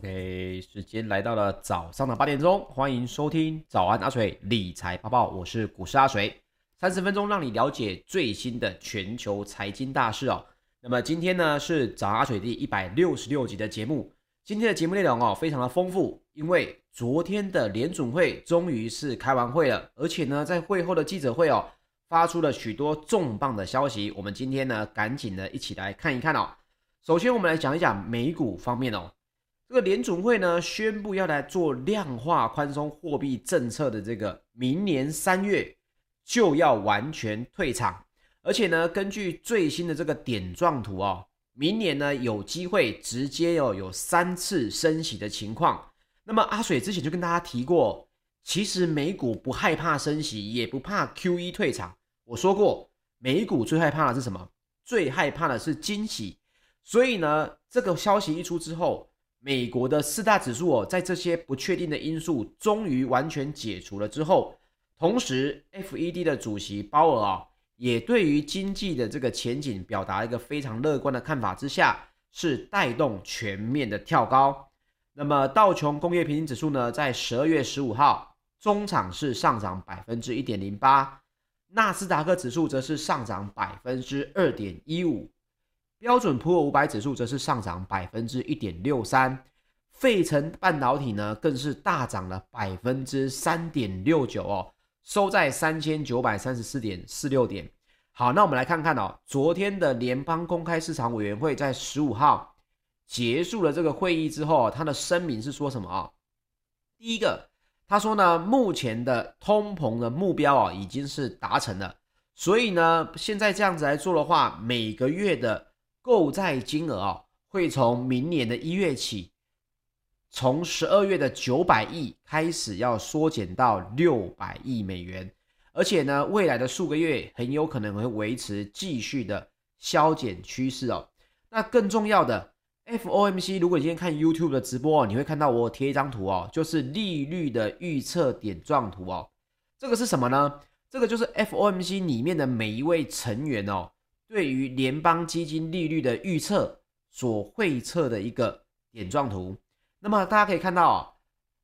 OK，时间来到了早上的八点钟，欢迎收听早安阿水理财播报，我是股市阿水，三十分钟让你了解最新的全球财经大事哦。那么今天呢是早阿水第一百六十六集的节目，今天的节目内容哦非常的丰富，因为昨天的联准会终于是开完会了，而且呢在会后的记者会哦发出了许多重磅的消息，我们今天呢赶紧的一起来看一看哦。首先我们来讲一讲美股方面哦。这个联准会呢宣布要来做量化宽松货币政策的这个，明年三月就要完全退场，而且呢，根据最新的这个点状图哦，明年呢有机会直接哦有三次升息的情况。那么阿水之前就跟大家提过，其实美股不害怕升息，也不怕 QE 退场。我说过，美股最害怕的是什么？最害怕的是惊喜。所以呢，这个消息一出之后。美国的四大指数哦，在这些不确定的因素终于完全解除了之后，同时，FED 的主席鲍尔啊，也对于经济的这个前景表达一个非常乐观的看法之下，是带动全面的跳高。那么道琼工业平均指数呢，在十二月十五号中场是上涨百分之一点零八，纳斯达克指数则是上涨百分之二点一五。标准普尔五百指数则是上涨百分之一点六三，费城半导体呢更是大涨了百分之三点六九哦，收在三千九百三十四点四六点。好，那我们来看看哦，昨天的联邦公开市场委员会在十五号结束了这个会议之后，他的声明是说什么啊？第一个，他说呢，目前的通膨的目标啊已经是达成了，所以呢，现在这样子来做的话，每个月的购债金额啊，会从明年的一月起，从十二月的九百亿开始要缩减到六百亿美元，而且呢，未来的数个月很有可能会维持继续的削减趋势哦。那更重要的，FOMC，如果你今天看 YouTube 的直播哦，你会看到我贴一张图哦，就是利率的预测点状图哦。这个是什么呢？这个就是 FOMC 里面的每一位成员哦。对于联邦基金利率的预测所绘测的一个点状图，那么大家可以看到啊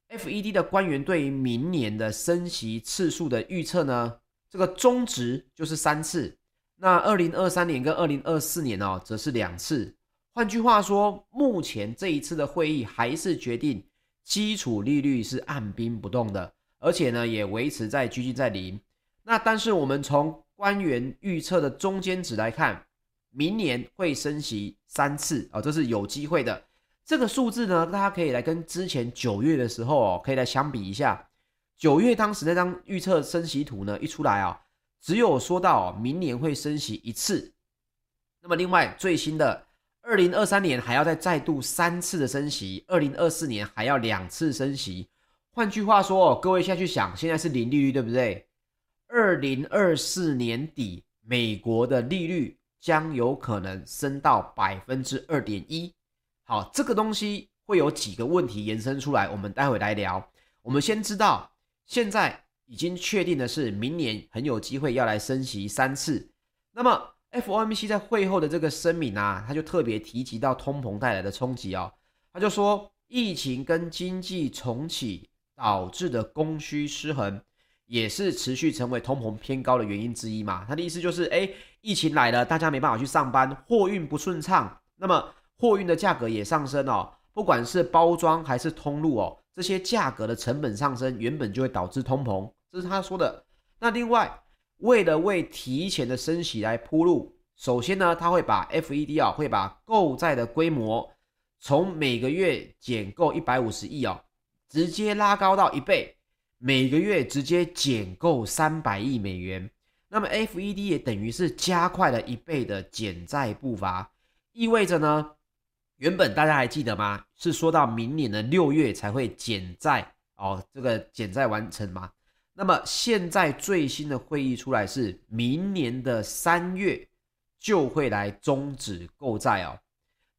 ，FED 的官员对于明年的升息次数的预测呢，这个中值就是三次，那二零二三年跟二零二四年哦，则是两次。换句话说，目前这一次的会议还是决定基础利率是按兵不动的，而且呢，也维持在趋近在零。那但是我们从官员预测的中间值来看，明年会升息三次啊，这是有机会的。这个数字呢，大家可以来跟之前九月的时候哦，可以来相比一下。九月当时那张预测升息图呢，一出来啊，只有说到明年会升息一次。那么另外最新的二零二三年还要再再度三次的升息，二零二四年还要两次升息。换句话说，各位现在去想，现在是零利率，对不对？二零二四年底，美国的利率将有可能升到百分之二点一。好，这个东西会有几个问题延伸出来，我们待会来聊。我们先知道，现在已经确定的是，明年很有机会要来升息三次。那么，FOMC 在会后的这个声明啊，他就特别提及到通膨带来的冲击哦。他就说，疫情跟经济重启导致的供需失衡。也是持续成为通膨偏高的原因之一嘛？他的意思就是，哎，疫情来了，大家没办法去上班，货运不顺畅，那么货运的价格也上升哦。不管是包装还是通路哦，这些价格的成本上升，原本就会导致通膨，这是他说的。那另外，为了为提前的升息来铺路，首先呢，他会把 FED 啊，会把购债的规模从每个月减购一百五十亿哦，直接拉高到一倍。每个月直接减购三百亿美元，那么 FED 也等于是加快了一倍的减债步伐，意味着呢，原本大家还记得吗？是说到明年的六月才会减债哦，这个减债完成吗？那么现在最新的会议出来是明年的三月就会来终止购债哦。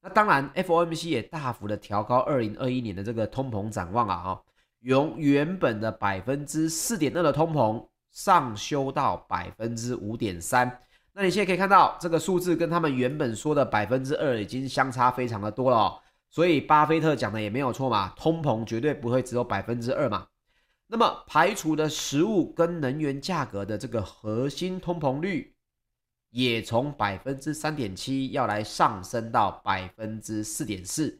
那当然，FOMC 也大幅的调高二零二一年的这个通膨展望啊，哦。由原本的百分之四点二的通膨上修到百分之五点三，那你现在可以看到这个数字跟他们原本说的百分之二已经相差非常的多了哦。所以巴菲特讲的也没有错嘛，通膨绝对不会只有百分之二嘛。那么排除的食物跟能源价格的这个核心通膨率，也从百分之三点七要来上升到百分之四点四。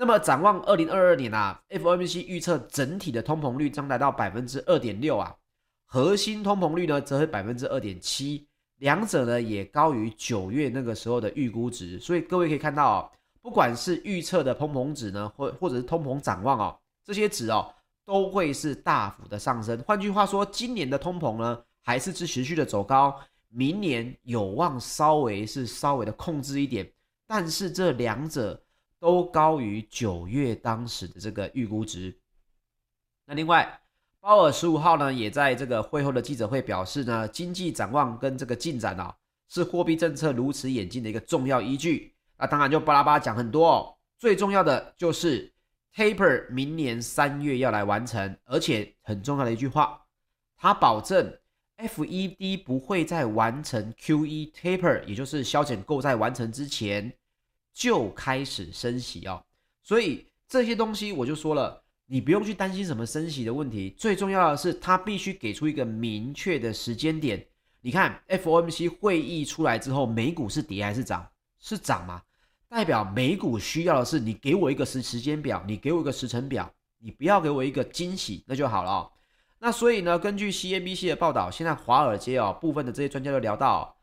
那么展望二零二二年啊，FOMC 预测整体的通膨率将来到百分之二点六啊，核心通膨率呢则是百分之二点七，两者呢也高于九月那个时候的预估值。所以各位可以看到哦，不管是预测的通膨值呢，或或者是通膨展望哦，这些值哦。都会是大幅的上升。换句话说，今年的通膨呢，还是持续的走高，明年有望稍微是稍微的控制一点。但是这两者都高于九月当时的这个预估值。那另外，鲍尔十五号呢，也在这个会后的记者会表示呢，经济展望跟这个进展啊，是货币政策如此演进的一个重要依据。那当然就巴拉巴拉讲很多哦，最重要的就是。Taper 明年三月要来完成，而且很重要的一句话，他保证 FED 不会在完成 QE Taper，也就是削减购债完成之前就开始升息哦。所以这些东西我就说了，你不用去担心什么升息的问题，最重要的是他必须给出一个明确的时间点。你看 FOMC 会议出来之后，美股是跌还是涨？是涨吗？代表美股需要的是你给我一个时时间表，你给我一个时程表，你不要给我一个惊喜，那就好了哦。那所以呢，根据 CNBC 的报道，现在华尔街哦部分的这些专家都聊到，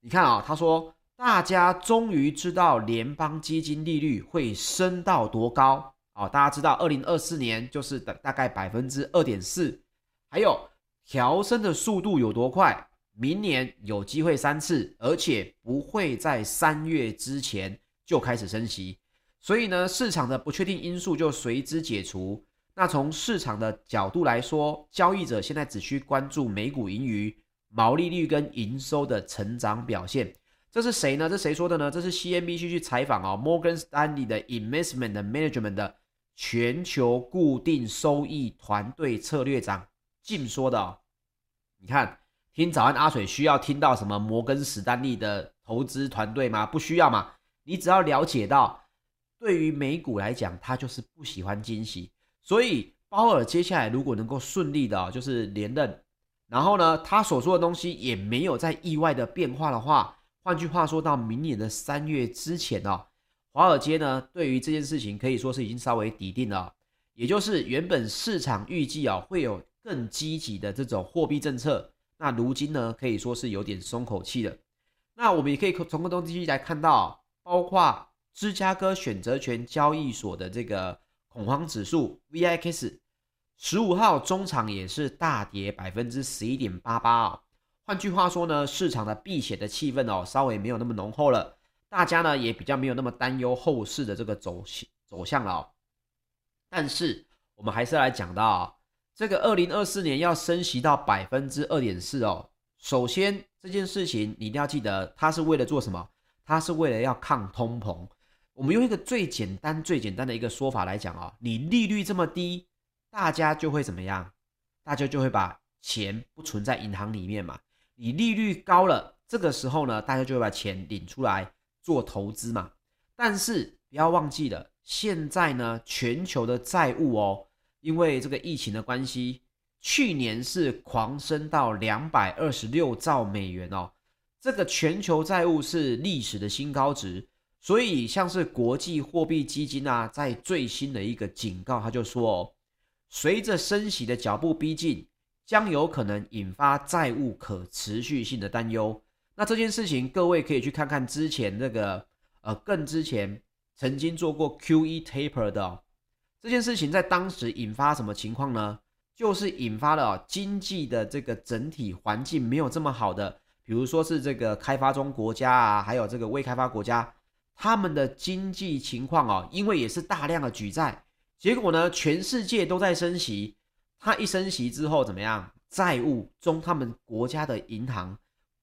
你看啊，他说大家终于知道联邦基金利率会升到多高啊，大家知道二零二四年就是大大概百分之二点四，还有调升的速度有多快，明年有机会三次，而且不会在三月之前。就开始升息，所以呢，市场的不确定因素就随之解除。那从市场的角度来说，交易者现在只需关注美股盈余、毛利率跟营收的成长表现。这是谁呢？这谁说的呢？这是 CNBC 去采访啊，Morgan Stanley 的 Investment Management 的全球固定收益团队策略长 Jim 说的哦。你看，听早安阿水需要听到什么摩根史丹利的投资团队吗？不需要嘛。你只要了解到，对于美股来讲，他就是不喜欢惊喜，所以鲍尔接下来如果能够顺利的，就是连任，然后呢，他所说的东西也没有在意外的变化的话，换句话说到明年的三月之前哦，华尔街呢对于这件事情可以说是已经稍微底定了，也就是原本市场预计啊会有更积极的这种货币政策，那如今呢可以说是有点松口气了。那我们也可以从这东西来看到。包括芝加哥选择权交易所的这个恐慌指数 VIX，十五号中场也是大跌百分之十一点八八哦。换句话说呢，市场的避险的气氛哦，稍微没有那么浓厚了，大家呢也比较没有那么担忧后市的这个走走向了。但是我们还是来讲到这个二零二四年要升息到百分之二点四哦。首先这件事情你一定要记得，它是为了做什么？它是为了要抗通膨。我们用一个最简单、最简单的一个说法来讲啊，你利率这么低，大家就会怎么样？大家就会把钱不存在银行里面嘛。你利率高了，这个时候呢，大家就会把钱领出来做投资嘛。但是不要忘记了，现在呢，全球的债务哦，因为这个疫情的关系，去年是狂升到两百二十六兆美元哦。这个全球债务是历史的新高值，所以像是国际货币基金啊，在最新的一个警告，他就说哦，随着升息的脚步逼近，将有可能引发债务可持续性的担忧。那这件事情，各位可以去看看之前那个呃，更之前曾经做过 QE taper 的哦，这件事情，在当时引发什么情况呢？就是引发了经济的这个整体环境没有这么好的。比如说是这个开发中国家啊，还有这个未开发国家，他们的经济情况哦，因为也是大量的举债，结果呢，全世界都在升息，它一升息之后怎么样？债务中他们国家的银行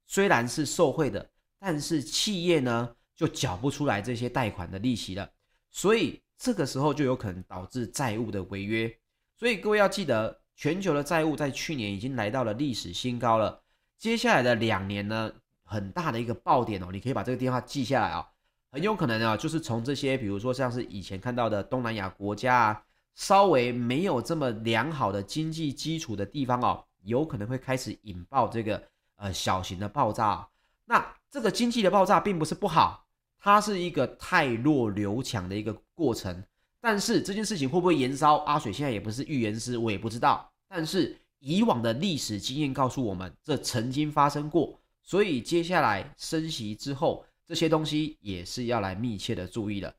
虽然是受惠的，但是企业呢就缴不出来这些贷款的利息了，所以这个时候就有可能导致债务的违约。所以各位要记得，全球的债务在去年已经来到了历史新高了。接下来的两年呢，很大的一个爆点哦，你可以把这个电话记下来啊。很有可能啊，就是从这些，比如说像是以前看到的东南亚国家啊，稍微没有这么良好的经济基础的地方哦，有可能会开始引爆这个呃小型的爆炸。那这个经济的爆炸并不是不好，它是一个太弱留强的一个过程。但是这件事情会不会延烧？阿水现在也不是预言师，我也不知道。但是以往的历史经验告诉我们，这曾经发生过。所以接下来升息之后，这些东西也是要来密切的注意的。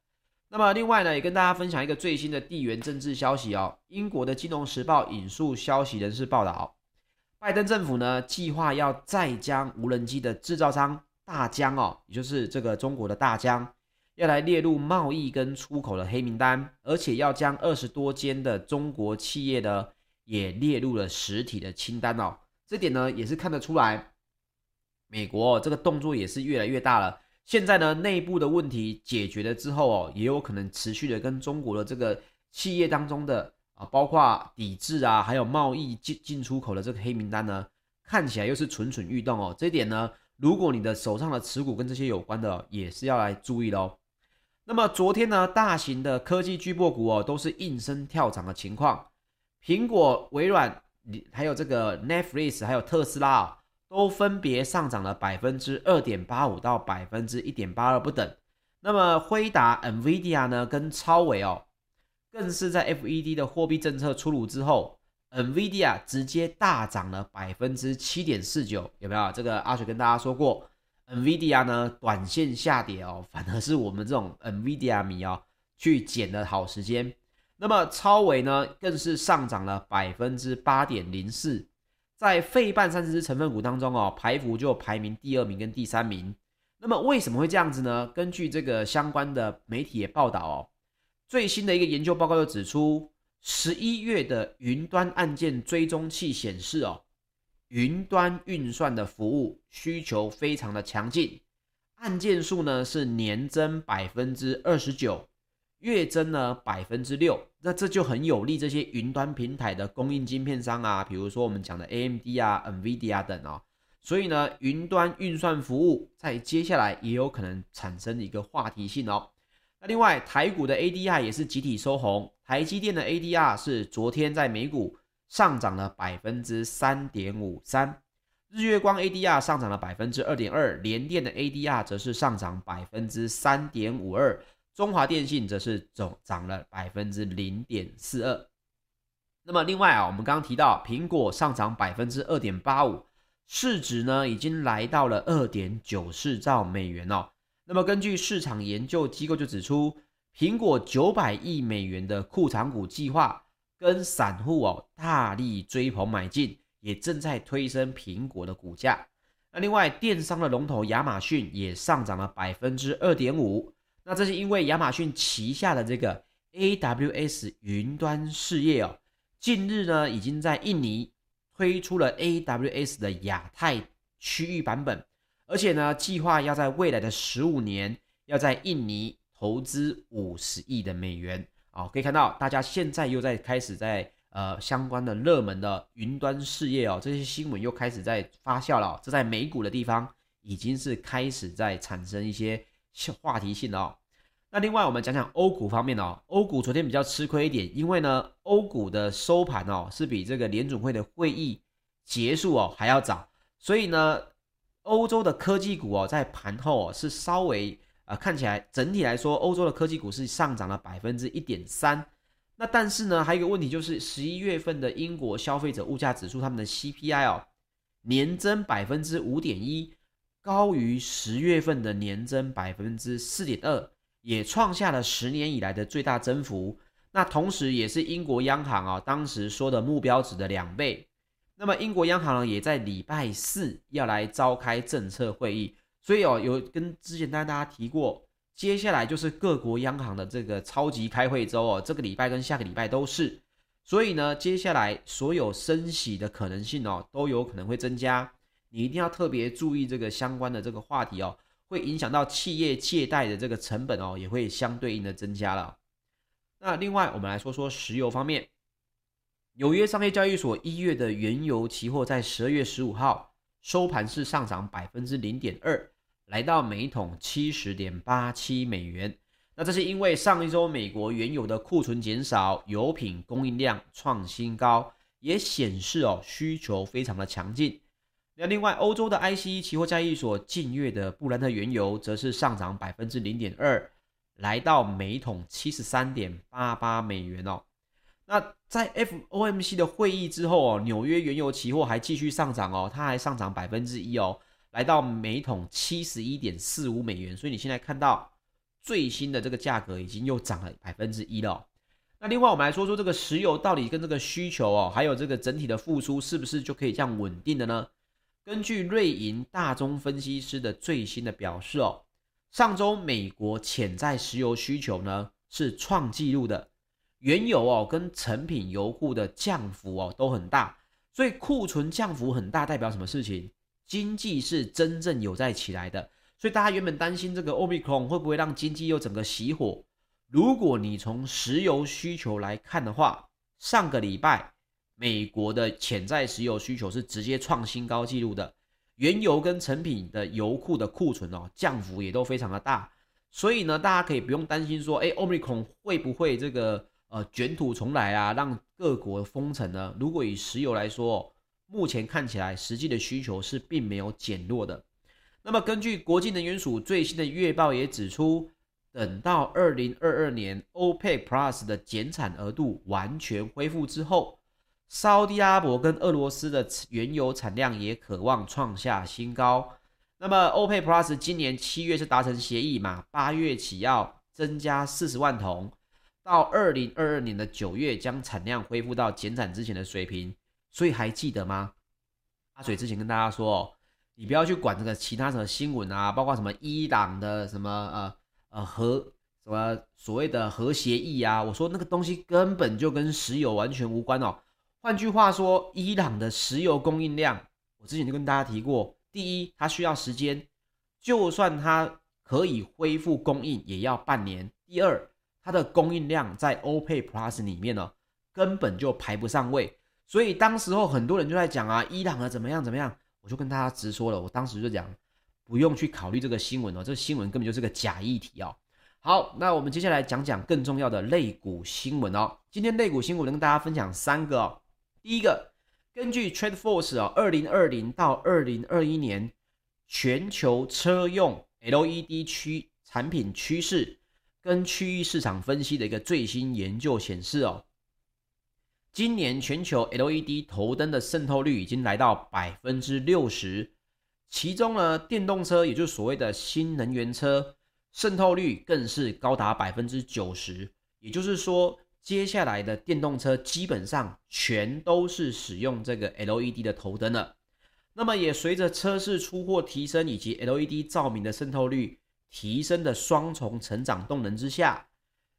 那么另外呢，也跟大家分享一个最新的地缘政治消息哦。英国的《金融时报》引述消息人士报道，拜登政府呢计划要再将无人机的制造商大疆哦，也就是这个中国的大疆，要来列入贸易跟出口的黑名单，而且要将二十多间的中国企业呢也列入了实体的清单哦。这点呢也是看得出来。美国这个动作也是越来越大了。现在呢，内部的问题解决了之后哦，也有可能持续的跟中国的这个企业当中的啊，包括抵制啊，还有贸易进进出口的这个黑名单呢，看起来又是蠢蠢欲动哦。这一点呢，如果你的手上的持股跟这些有关的，也是要来注意的哦。那么昨天呢，大型的科技巨擘股哦，都是应声跳涨的情况，苹果、微软，还有这个 Netflix，还有特斯拉哦。都分别上涨了百分之二点八五到百分之一点八二不等。那么辉达、NVIDIA 呢，跟超维哦，更是在 FED 的货币政策出炉之后，NVIDIA 直接大涨了百分之七点四九，有没有？这个阿水跟大家说过，NVIDIA 呢短线下跌哦，反而是我们这种 NVIDIA 迷哦去捡的好时间。那么超维呢，更是上涨了百分之八点零四。在费半三十只成分股当中哦，台股就排名第二名跟第三名。那么为什么会这样子呢？根据这个相关的媒体也报道哦，最新的一个研究报告又指出，十一月的云端案件追踪器显示哦，云端运算的服务需求非常的强劲，案件数呢是年增百分之二十九。月增呢百分之六，那这就很有利这些云端平台的供应晶片商啊，比如说我们讲的 AMD 啊、NVIDIA 等哦。所以呢，云端运算服务在接下来也有可能产生一个话题性哦。那另外，台股的 ADR 也是集体收红，台积电的 ADR 是昨天在美股上涨了百分之三点五三，日月光 ADR 上涨了百分之二点二，联电的 ADR 则是上涨百分之三点五二。中华电信则是总涨了百分之零点四二。那么另外啊，我们刚刚提到苹果上涨百分之二点八五，市值呢已经来到了二点九四兆美元哦。那么根据市场研究机构就指出，苹果九百亿美元的库藏股计划跟散户哦大力追捧买进，也正在推升苹果的股价。那另外电商的龙头亚马逊也上涨了百分之二点五。那这是因为亚马逊旗下的这个 AWS 云端事业哦，近日呢已经在印尼推出了 AWS 的亚太区域版本，而且呢计划要在未来的十五年要在印尼投资五十亿的美元哦，可以看到大家现在又在开始在呃相关的热门的云端事业哦，这些新闻又开始在发酵了，这在美股的地方已经是开始在产生一些。话题性的哦，那另外我们讲讲欧股方面哦，欧股昨天比较吃亏一点，因为呢，欧股的收盘哦是比这个联准会的会议结束哦还要早，所以呢，欧洲的科技股哦在盘后哦是稍微啊、呃、看起来整体来说，欧洲的科技股是上涨了百分之一点三，那但是呢，还有一个问题就是十一月份的英国消费者物价指数，他们的 CPI 哦年增百分之五点一。高于十月份的年增百分之四点二，也创下了十年以来的最大增幅。那同时，也是英国央行啊当时说的目标值的两倍。那么，英国央行呢，也在礼拜四要来召开政策会议。所以哦，有跟之前跟大家提过，接下来就是各国央行的这个超级开会周哦，这个礼拜跟下个礼拜都是。所以呢，接下来所有升息的可能性哦，都有可能会增加。你一定要特别注意这个相关的这个话题哦，会影响到企业借贷的这个成本哦，也会相对应的增加了。那另外，我们来说说石油方面，纽约商业交易所一月的原油期货在十二月十五号收盘是上涨百分之零点二，来到每桶七十点八七美元。那这是因为上一周美国原油的库存减少，油品供应量创新高，也显示哦需求非常的强劲。那另外，欧洲的 ICE 期货交易所近月的布兰特原油则是上涨百分之零点二，来到每桶七十三点八八美元哦。那在 FOMC 的会议之后哦，纽约原油期货还继续上涨哦，它还上涨百分之一哦，来到每桶七十一点四五美元。所以你现在看到最新的这个价格已经又涨了百分之一了。那另外我们来说说这个石油到底跟这个需求哦，还有这个整体的复苏是不是就可以这样稳定的呢？根据瑞银大宗分析师的最新的表示哦，上周美国潜在石油需求呢是创纪录的。原油哦跟成品油库的降幅哦都很大，所以库存降幅很大代表什么事情？经济是真正有在起来的，所以大家原本担心这个 Omicron 会不会让经济又整个熄火？如果你从石油需求来看的话，上个礼拜美国的潜在石油需求是直接创新高纪录的，原油跟成品的油库的库存哦降幅也都非常的大，所以呢大家可以不用担心说，哎，Omicron 会不会这个？呃，卷土重来啊，让各国封城呢？如果以石油来说，目前看起来实际的需求是并没有减弱的。那么，根据国际能源署最新的月报也指出，等到二零二二年 OPEC Plus 的减产额度完全恢复之后，沙地阿拉伯跟俄罗斯的原油产量也可望创下新高。那么，OPEC Plus 今年七月是达成协议嘛？八月起要增加四十万桶。到二零二二年的九月，将产量恢复到减产之前的水平。所以还记得吗？阿水之前跟大家说，你不要去管这个其他什么新闻啊，包括什么伊朗的什么呃呃核什么所谓的核协议啊，我说那个东西根本就跟石油完全无关哦。换句话说，伊朗的石油供应量，我之前就跟大家提过，第一，它需要时间，就算它可以恢复供应，也要半年。第二。它的供应量在 OPEC Plus 里面呢，根本就排不上位，所以当时候很多人就在讲啊，伊朗啊怎么样怎么样，我就跟大家直说了，我当时就讲，不用去考虑这个新闻哦，这个新闻根本就是个假议题哦。好，那我们接下来讲讲更重要的类股新闻哦。今天类股新闻能跟大家分享三个哦。第一个，根据 TradeForce 哦，二零二零到二零二一年全球车用 LED 区产品趋势。跟区域市场分析的一个最新研究显示哦，今年全球 LED 头灯的渗透率已经来到百分之六十，其中呢，电动车也就是所谓的新能源车渗透率更是高达百分之九十。也就是说，接下来的电动车基本上全都是使用这个 LED 的头灯了。那么也随着车市出货提升以及 LED 照明的渗透率。提升的双重成长动能之下，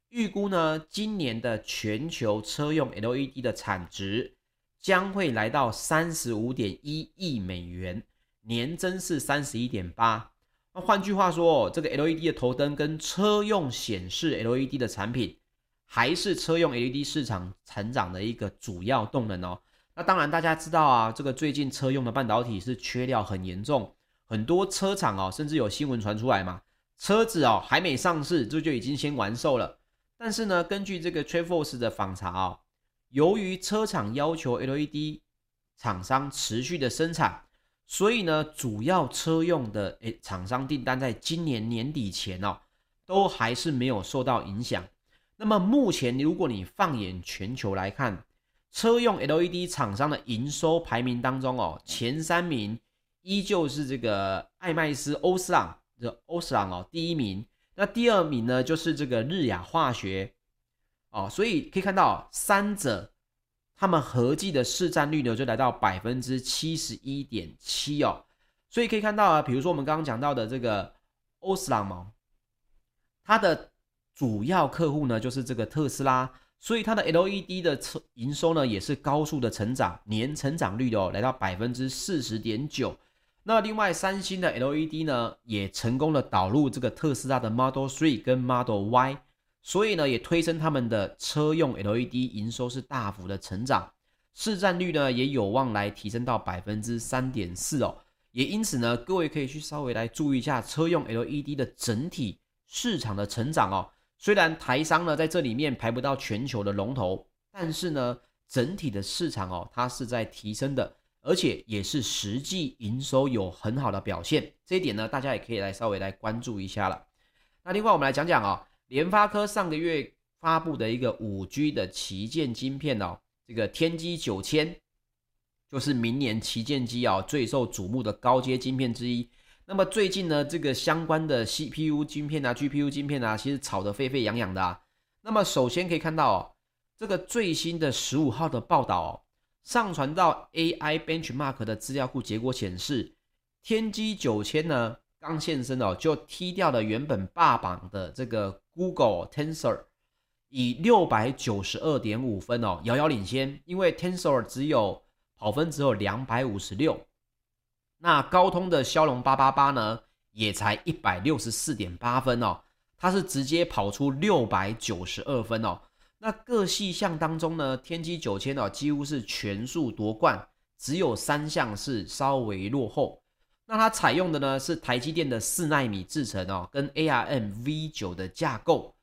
预估呢，今年的全球车用 LED 的产值将会来到三十五点一亿美元，年增是三十一点八。那换句话说，这个 LED 的头灯跟车用显示 LED 的产品，还是车用 LED 市场成长的一个主要动能哦。那当然，大家知道啊，这个最近车用的半导体是缺料很严重，很多车厂哦，甚至有新闻传出来嘛。车子哦还没上市，这就，已经先完售了。但是呢，根据这个 TrendForce 的访查哦，由于车厂要求 LED 厂商持续的生产，所以呢，主要车用的诶厂商订单在今年年底前哦，都还是没有受到影响。那么目前，如果你放眼全球来看，车用 LED 厂商的营收排名当中哦，前三名依旧是这个艾麦斯欧司朗。的欧司朗哦，第一名，那第二名呢，就是这个日亚化学。哦，所以可以看到三者他们合计的市占率呢，就来到百分之七十一点七哦，所以可以看到啊，比如说我们刚刚讲到的这个欧司朗嘛，它的主要客户呢就是这个特斯拉，所以它的 LED 的车营收呢也是高速的成长，年成长率哦来到百分之四十点九。那另外，三星的 LED 呢，也成功的导入这个特斯拉的 Model Three 跟 Model Y，所以呢，也推升他们的车用 LED 营收是大幅的成长，市占率呢也有望来提升到百分之三点四哦。也因此呢，各位可以去稍微来注意一下车用 LED 的整体市场的成长哦。虽然台商呢在这里面排不到全球的龙头，但是呢，整体的市场哦，它是在提升的，而且也是实际营收有很好的表现。这一点呢，大家也可以来稍微来关注一下了。那另外我们来讲讲哦，联发科上个月发布的一个五 G 的旗舰晶片哦，这个天玑九千。就是明年旗舰机啊，最受瞩目的高阶晶片之一。那么最近呢，这个相关的 CPU 晶片啊、GPU 晶片啊，其实炒得沸沸扬扬的啊。那么首先可以看到哦，这个最新的十五号的报道哦，上传到 AI Benchmark 的资料库，结果显示，天玑九千呢刚现身哦，就踢掉了原本霸榜的这个 Google Tensor，以六百九十二点五分哦，遥遥领先，因为 Tensor 只有。跑分只有两百五十六，那高通的骁龙八八八呢，也才一百六十四点八分哦，它是直接跑出六百九十二分哦。那各细项当中呢，天玑九千哦，几乎是全数夺冠，只有三项是稍微落后。那它采用的呢是台积电的四纳米制程哦，跟 ARM V 九的架构。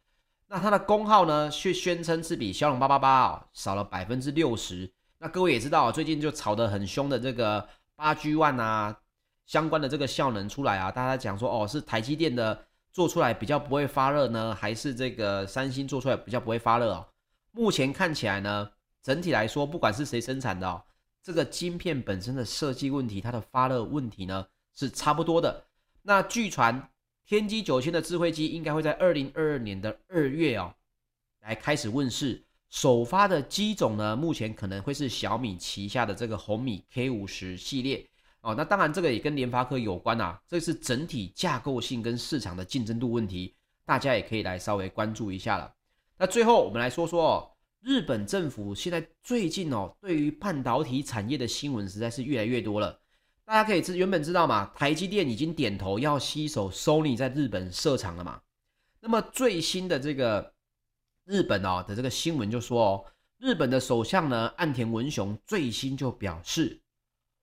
那它的功耗呢，却宣称是比骁龙八八八哦少了百分之六十。那各位也知道，最近就炒得很凶的这个八 G One 啊，相关的这个效能出来啊，大家讲说哦，是台积电的做出来比较不会发热呢，还是这个三星做出来比较不会发热哦？目前看起来呢，整体来说，不管是谁生产的哦，这个晶片本身的设计问题，它的发热问题呢是差不多的。那据传天玑九千的智慧机应该会在二零二二年的二月哦，来开始问世。首发的机种呢，目前可能会是小米旗下的这个红米 K 五十系列哦。那当然，这个也跟联发科有关啊。这是整体架构性跟市场的竞争度问题，大家也可以来稍微关注一下了。那最后我们来说说哦，日本政府现在最近哦，对于半导体产业的新闻实在是越来越多了。大家可以知原本知道嘛，台积电已经点头要吸手 Sony 在日本设厂了嘛。那么最新的这个。日本哦的这个新闻就说哦，日本的首相呢岸田文雄最新就表示，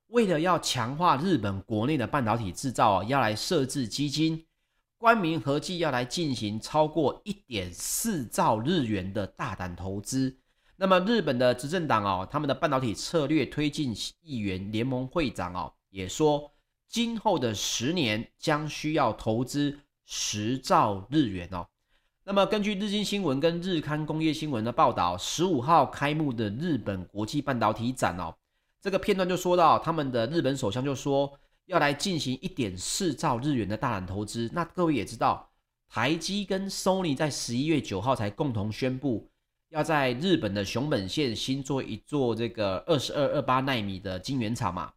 为了要强化日本国内的半导体制造，要来设置基金，官民合计要来进行超过一点四兆日元的大胆投资。那么日本的执政党哦，他们的半导体策略推进议员联盟会长哦也说，今后的十年将需要投资十兆日元哦。那么，根据日经新闻跟日刊工业新闻的报道，十五号开幕的日本国际半导体展哦，这个片段就说到，他们的日本首相就说要来进行一点四兆日元的大胆投资。那各位也知道，台积跟 Sony 在十一月九号才共同宣布，要在日本的熊本县新做一座这个二十二二八纳米的晶圆厂嘛，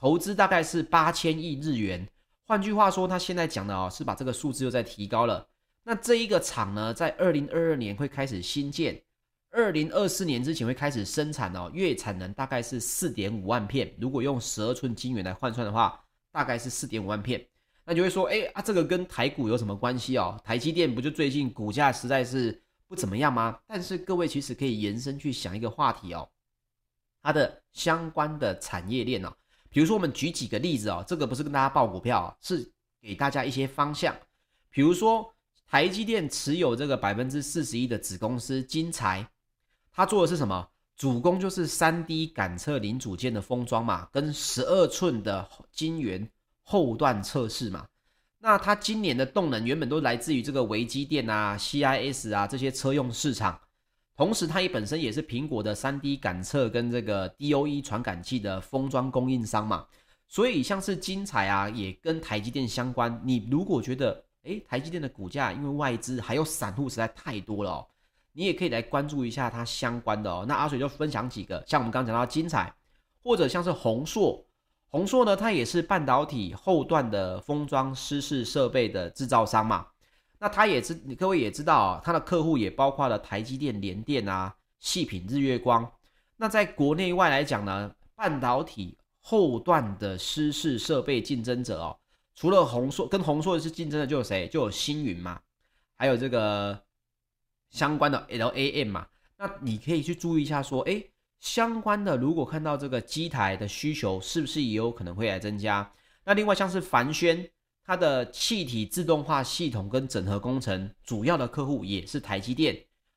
投资大概是八千亿日元。换句话说，他现在讲的哦，是把这个数字又再提高了。那这一个厂呢，在二零二二年会开始新建，二零二四年之前会开始生产哦，月产能大概是四点五万片。如果用十二寸晶圆来换算的话，大概是四点五万片。那就会说，哎啊，这个跟台股有什么关系哦？台积电不就最近股价实在是不怎么样吗？但是各位其实可以延伸去想一个话题哦，它的相关的产业链哦，比如说我们举几个例子哦，这个不是跟大家报股票，是给大家一些方向，比如说。台积电持有这个百分之四十一的子公司金材，它做的是什么？主攻就是三 D 感测零组件的封装嘛，跟十二寸的晶圆后段测试嘛。那它今年的动能原本都来自于这个微机电啊、CIS 啊这些车用市场，同时它也本身也是苹果的三 D 感测跟这个 DOE 传感器的封装供应商嘛。所以像是精材啊，也跟台积电相关。你如果觉得，诶，台积电的股价因为外资还有散户实在太多了哦，你也可以来关注一下它相关的哦。那阿水就分享几个，像我们刚刚讲到精彩，或者像是宏硕，宏硕呢，它也是半导体后段的封装湿式设备的制造商嘛。那它也是，各位也知道啊，它的客户也包括了台积电、联电啊、细品、日月光。那在国内外来讲呢，半导体后段的湿式设备竞争者哦。除了宏硕跟宏硕是竞争的，就有谁？就有星云嘛，还有这个相关的 LAM 嘛。那你可以去注意一下，说，哎、相关的如果看到这个机台的需求，是不是也有可能会来增加？那另外像是凡轩，它的气体自动化系统跟整合工程主要的客户也是台积电，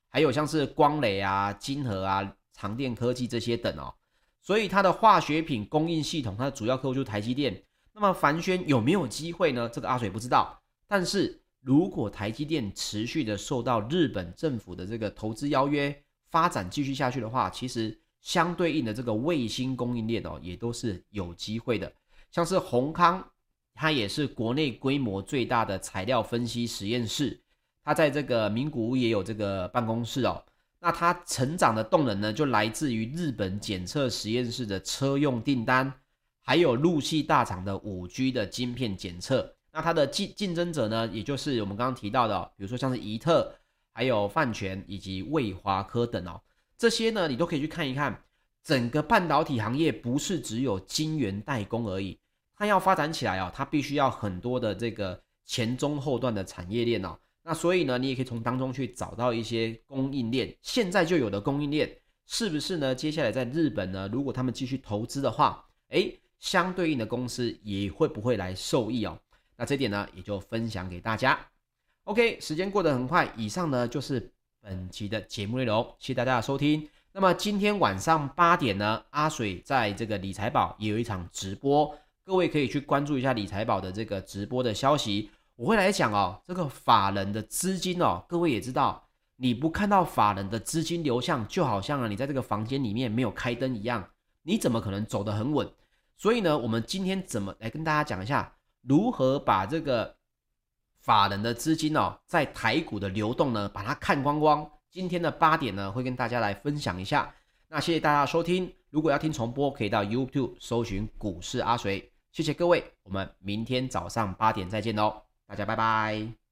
还有像是光磊啊、晶和啊、长电科技这些等哦。所以它的化学品供应系统，它的主要客户就是台积电。那么帆宣有没有机会呢？这个阿水不知道。但是如果台积电持续的受到日本政府的这个投资邀约，发展继续下去的话，其实相对应的这个卫星供应链哦，也都是有机会的。像是宏康，它也是国内规模最大的材料分析实验室，它在这个名古屋也有这个办公室哦。那它成长的动能呢，就来自于日本检测实验室的车用订单，还有陆系大厂的五 G 的晶片检测。那它的竞竞争者呢，也就是我们刚刚提到的，比如说像是宜特。还有泛全以及魏华科等哦，这些呢，你都可以去看一看。整个半导体行业不是只有晶圆代工而已，它要发展起来哦，它必须要很多的这个前中后段的产业链哦。那所以呢，你也可以从当中去找到一些供应链，现在就有的供应链，是不是呢？接下来在日本呢，如果他们继续投资的话，诶，相对应的公司也会不会来受益哦？那这点呢，也就分享给大家。OK，时间过得很快，以上呢就是本期的节目内容，谢谢大家的收听。那么今天晚上八点呢，阿水在这个理财宝也有一场直播，各位可以去关注一下理财宝的这个直播的消息。我会来讲哦，这个法人的资金哦，各位也知道，你不看到法人的资金流向，就好像啊你在这个房间里面没有开灯一样，你怎么可能走得很稳？所以呢，我们今天怎么来跟大家讲一下，如何把这个。法人的资金哦，在台股的流动呢，把它看光光。今天的八点呢，会跟大家来分享一下。那谢谢大家收听，如果要听重播，可以到 YouTube 搜寻股市阿水。谢谢各位，我们明天早上八点再见喽，大家拜拜。